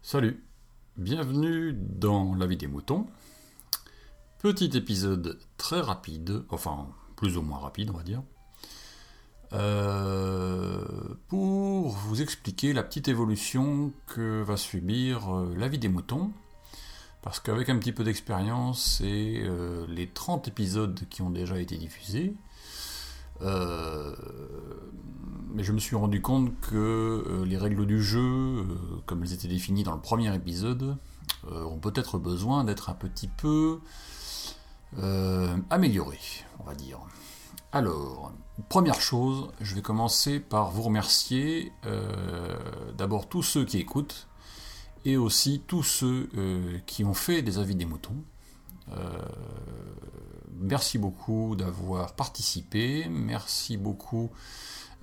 Salut, bienvenue dans La vie des moutons. Petit épisode très rapide, enfin plus ou moins rapide on va dire, euh, pour vous expliquer la petite évolution que va subir euh, La vie des moutons. Parce qu'avec un petit peu d'expérience et euh, les 30 épisodes qui ont déjà été diffusés, mais je me suis rendu compte que les règles du jeu, comme elles étaient définies dans le premier épisode, ont peut-être besoin d'être un petit peu améliorées, on va dire. Alors, première chose, je vais commencer par vous remercier d'abord tous ceux qui écoutent et aussi tous ceux euh, qui ont fait des avis des moutons. Euh, merci beaucoup d'avoir participé, merci beaucoup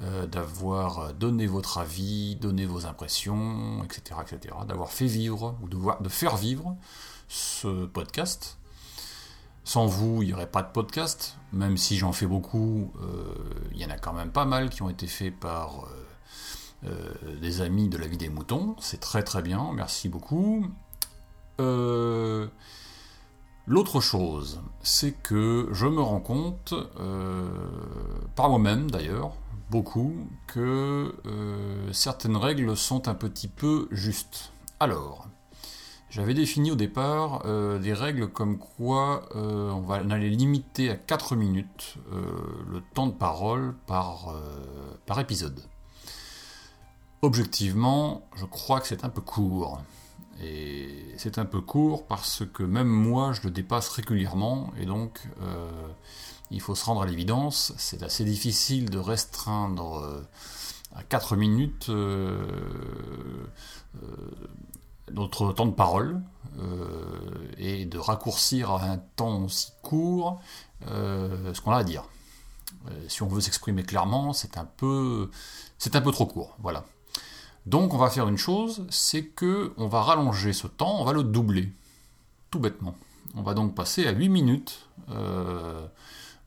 euh, d'avoir donné votre avis, donné vos impressions, etc., etc., d'avoir fait vivre ou de, de, faire vivre ce podcast. Sans vous, il n'y aurait pas de podcast, même si j'en fais beaucoup, il y en a quand même pas mal qui ont été faits par euh, des amis de la vie des moutons. C'est très très bien, merci beaucoup. Euh, l'autre chose, c'est que je me rends compte, euh, par moi-même d'ailleurs, beaucoup, que certaines règles sont un petit peu justes. Alors, j'avais défini au départ des règles comme quoi on va aller limiter à 4 minutes le temps de parole par, par épisode. Objectivement, je crois que c'est un peu court. Et c'est un peu court parce que même moi, je le dépasse régulièrement, et donc euh, il faut se rendre à l'évidence, c'est assez difficile de restreindre euh, à 4 minutes euh, notre temps de parole, et de raccourcir à un temps aussi court ce qu'on a à dire. si on veut s'exprimer clairement, c'est un peu, c'est un peu trop court. Voilà. Donc on va faire une chose, c'est que on va rallonger ce temps, on va le doubler, tout bêtement. On va donc passer à 8 minutes euh,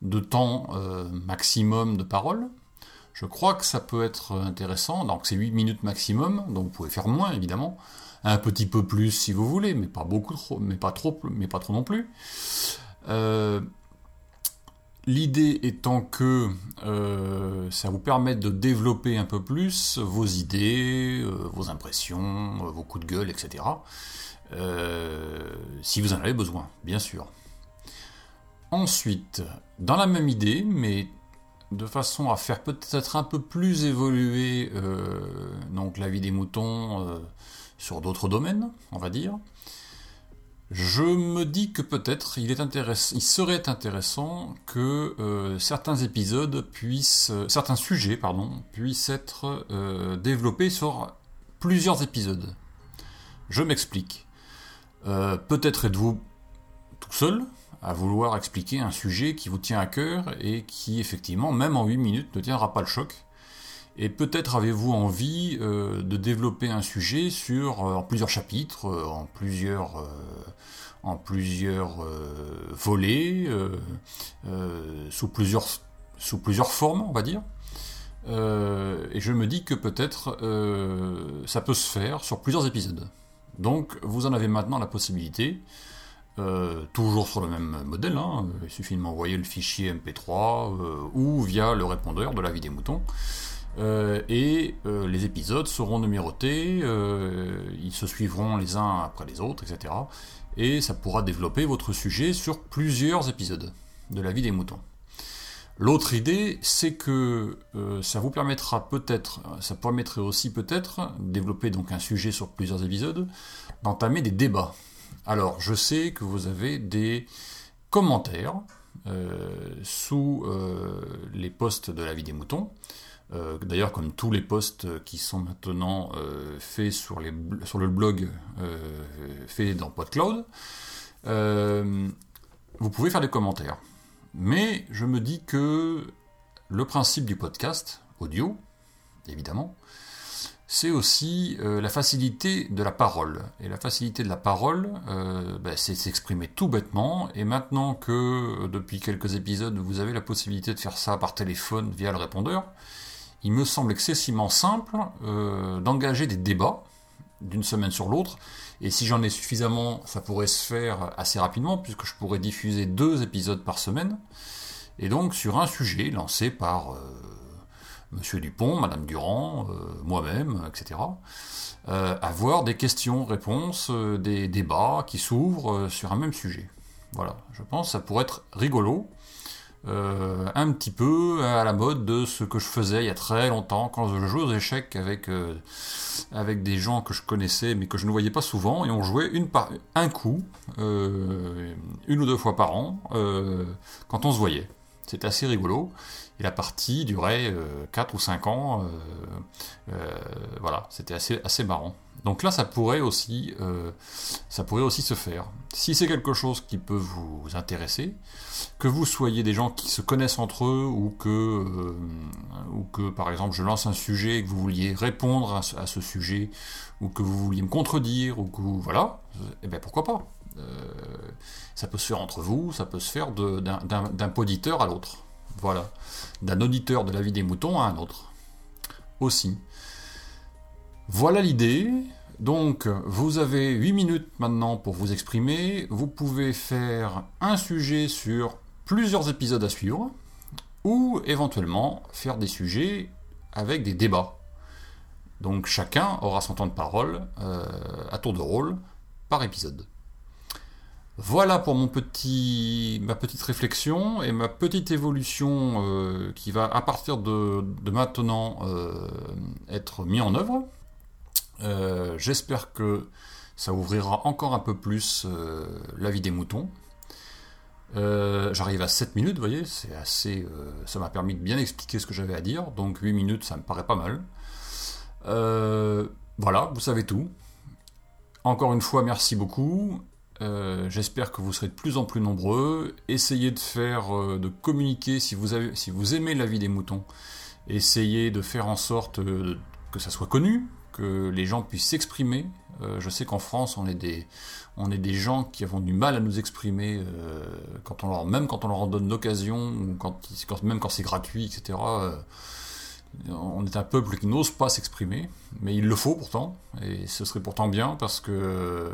de temps euh, maximum de parole. Je crois que ça peut être intéressant, donc c'est 8 minutes maximum, donc vous pouvez faire moins évidemment, un petit peu plus si vous voulez, mais pas beaucoup trop, mais pas trop, mais pas trop non plus. Euh, L'idée étant que euh, ça vous permette de développer un peu plus vos idées, euh, vos impressions, euh, vos coups de gueule, etc. si vous en avez besoin, bien sûr. Ensuite, dans la même idée, mais de façon à faire peut-être un peu plus évoluer donc la vie des moutons sur d'autres domaines, on va dire, je me dis que peut-être il, serait intéressant que euh, certains épisodes puissent, euh, certains sujets pardon, puissent être euh, développés sur plusieurs épisodes. Je m'explique. peut-être êtes-vous tout seul à vouloir expliquer un sujet qui vous tient à cœur et qui effectivement, même en 8 minutes, ne tiendra pas le choc. Et peut-être avez-vous envie euh, de développer un sujet sur euh, en plusieurs chapitres, euh, en plusieurs, en plusieurs volets, sous, plusieurs, sous plusieurs formes, on va dire. et je me dis que peut-être ça peut se faire sur plusieurs épisodes. Donc vous en avez maintenant la possibilité. toujours sur le même modèle, hein. il suffit de m'envoyer le fichier MP3 ou via le répondeur de la vie des moutons. Euh, et euh, les épisodes seront numérotés, euh, ils se suivront les uns après les autres, etc. Et ça pourra développer votre sujet sur plusieurs épisodes de la vie des moutons. L'autre idée, c'est que ça vous permettra peut-être, ça permettrait aussi peut-être, développer donc un sujet sur plusieurs épisodes, d'entamer des débats. Alors, je sais que vous avez des commentaires sous les posts de la vie des moutons. Euh, d'ailleurs, comme tous les posts qui sont maintenant euh, faits sur, le blog euh, fait dans PodCloud, vous pouvez faire des commentaires. Mais je me dis que le principe du podcast, audio, évidemment, c'est aussi euh, la facilité de la parole. Et la facilité de la parole, euh, ben, c'est s'exprimer tout bêtement. Et maintenant que euh, depuis quelques épisodes, vous avez la possibilité de faire ça par téléphone via le répondeur, il me semble excessivement simple d'engager des débats d'une semaine sur l'autre. Et si j'en ai suffisamment, ça pourrait se faire assez rapidement, puisque je pourrais diffuser deux épisodes par semaine. Et donc sur un sujet lancé par Monsieur Dupont, Madame Durand, euh, moi-même, etc. Euh, avoir des questions-réponses, euh, des débats qui s'ouvrent sur un même sujet. Voilà, je pense que ça pourrait être rigolo, un petit peu à la mode de ce que je faisais il y a très longtemps quand je jouais aux échecs avec, avec des gens que je connaissais mais que je ne voyais pas souvent et on jouait une par, un coup, une ou deux fois par an, quand on se voyait. C'était assez rigolo. Et la partie durait 4 euh, ou 5 ans. Euh, euh, voilà, c'était assez, assez marrant. Donc là, ça pourrait aussi, ça pourrait aussi se faire. Si c'est quelque chose qui peut vous intéresser, que vous soyez des gens qui se connaissent entre eux ou que, ou que par exemple, je lance un sujet et que vous vouliez répondre à ce, sujet ou que vous vouliez me contredire ou que voilà, eh bien pourquoi pas. Ça peut se faire entre vous, ça peut se faire d'un poditeur à l'autre. Voilà. D'un auditeur de la vie des moutons à un autre. Aussi. Voilà l'idée. Donc, vous avez 8 minutes maintenant pour vous exprimer. Vous pouvez faire un sujet sur plusieurs épisodes à suivre, ou éventuellement faire des sujets avec des débats. Donc, chacun aura son temps de parole euh, à tour de rôle par épisode. Voilà pour mon petit, ma petite réflexion et ma petite évolution euh, qui va à partir de, maintenant euh, être mis en œuvre. Euh, j'espère que ça ouvrira encore un peu plus la vie des moutons. J'arrive à 7 minutes, vous voyez, c'est assez. ça m'a permis de bien expliquer ce que j'avais à dire, donc 8 minutes, ça me paraît pas mal. voilà, vous savez tout. Encore une fois, merci beaucoup. Euh, j'espère que vous serez de plus en plus nombreux. Essayez de faire, euh, de communiquer si vous, avez, si vous aimez la vie des moutons. Essayez de faire en sorte euh, que ça soit connu, que les gens puissent s'exprimer. je sais qu'en France, on est, des, on est des gens qui avons du mal à nous exprimer, quand on leur, même quand on leur en donne l'occasion, ou quand, même quand c'est gratuit, etc on est un peuple qui n'ose pas s'exprimer, mais il le faut pourtant, et ce serait pourtant bien parce que euh,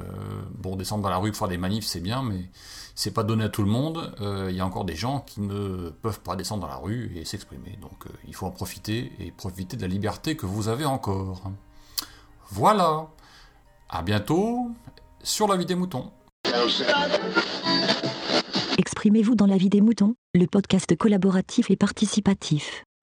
bon descendre dans la rue faire des manifs c'est bien, mais c'est pas donné à tout le monde. Euh, il y a encore des gens qui ne peuvent pas descendre dans la rue et s'exprimer, donc euh, il faut en profiter et profiter de la liberté que vous avez encore. Voilà, à bientôt sur la vie des moutons. Exprimez-vous dans la vie des moutons, le podcast collaboratif et participatif.